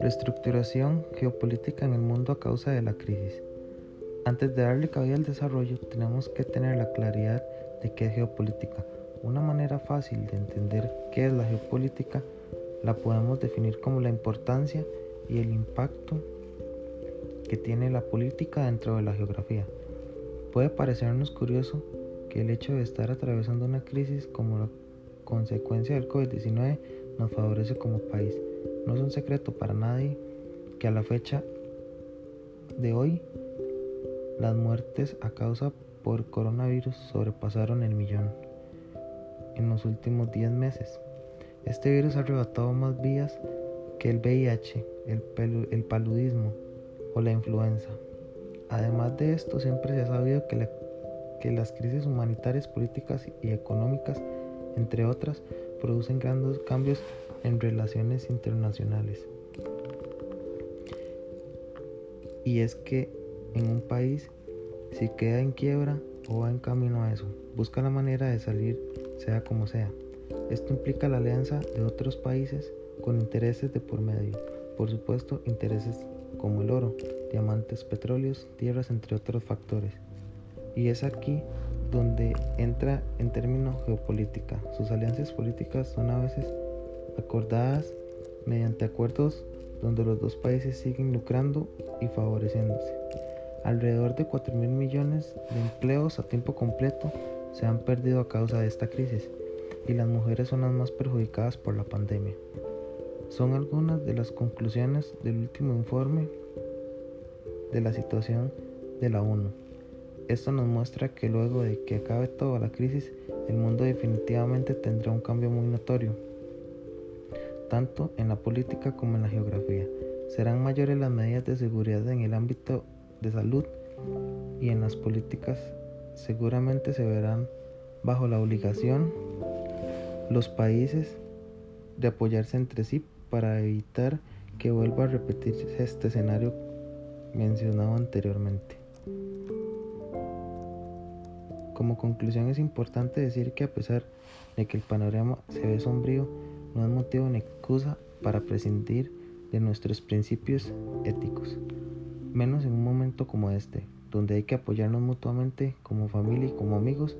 Reestructuración geopolítica en el mundo a causa de la crisis. Antes de darle cabida al desarrollo, tenemos que tener la claridad de qué es geopolítica. Una manera fácil de entender qué es la geopolítica la podemos definir como la importancia y el impacto que tiene la política dentro de la geografía. Puede parecernos curioso que el hecho de estar atravesando una crisis como la consecuencia del COVID-19 nos favorece como país. No es un secreto para nadie que a la fecha de hoy las muertes a causa por coronavirus sobrepasaron el millón en los últimos 10 meses. Este virus ha arrebatado más vías que el VIH, el, el paludismo o la influenza. Además de esto, siempre se ha sabido que, que las crisis humanitarias, políticas y económicas, entre otras, producen grandes cambios en relaciones internacionales. Y es que en un país, si queda en quiebra o va en camino a eso, busca la manera de salir, sea como sea. Esto implica la alianza de otros países con intereses de por medio, por supuesto intereses como el oro, diamantes, petróleos, tierras, entre otros factores. Y es aquí donde entra en términos geopolítica. Sus alianzas políticas son a veces acordadas mediante acuerdos donde los dos países siguen lucrando y favoreciéndose. Alrededor de 4 mil millones de empleos a tiempo completo se han perdido a causa de esta crisis y las mujeres son las más perjudicadas por la pandemia. Son algunas de las conclusiones del último informe de la situación de la ONU. Esto nos muestra que luego de que acabe toda la crisis, el mundo definitivamente tendrá un cambio muy notorio, tanto en la política como en la geografía. Serán mayores las medidas de seguridad en el ámbito de salud y en las políticas seguramente se verán bajo la obligación los países de apoyarse entre sí para evitar que vuelva a repetirse este escenario mencionado anteriormente. Como conclusión es importante decir que a pesar de que el panorama se ve sombrío, no es motivo ni excusa para prescindir de nuestros principios éticos, menos en un momento como este, donde hay que apoyarnos mutuamente como familia y como amigos,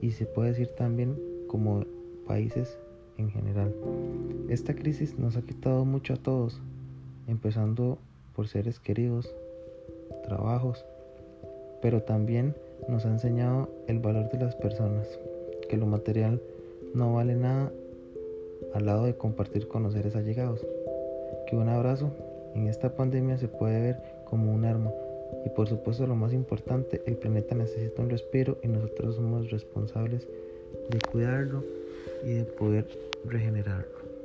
y se puede decir también como países en general. Esta crisis nos ha quitado mucho a todos, empezando por seres queridos, trabajos, pero también nos ha enseñado el valor de las personas, que lo material no vale nada al lado de compartir con los seres allegados, que un abrazo en esta pandemia se puede ver como un arma y por supuesto lo más importante, el planeta necesita un respiro y nosotros somos responsables de cuidarlo y de poder regenerarlo.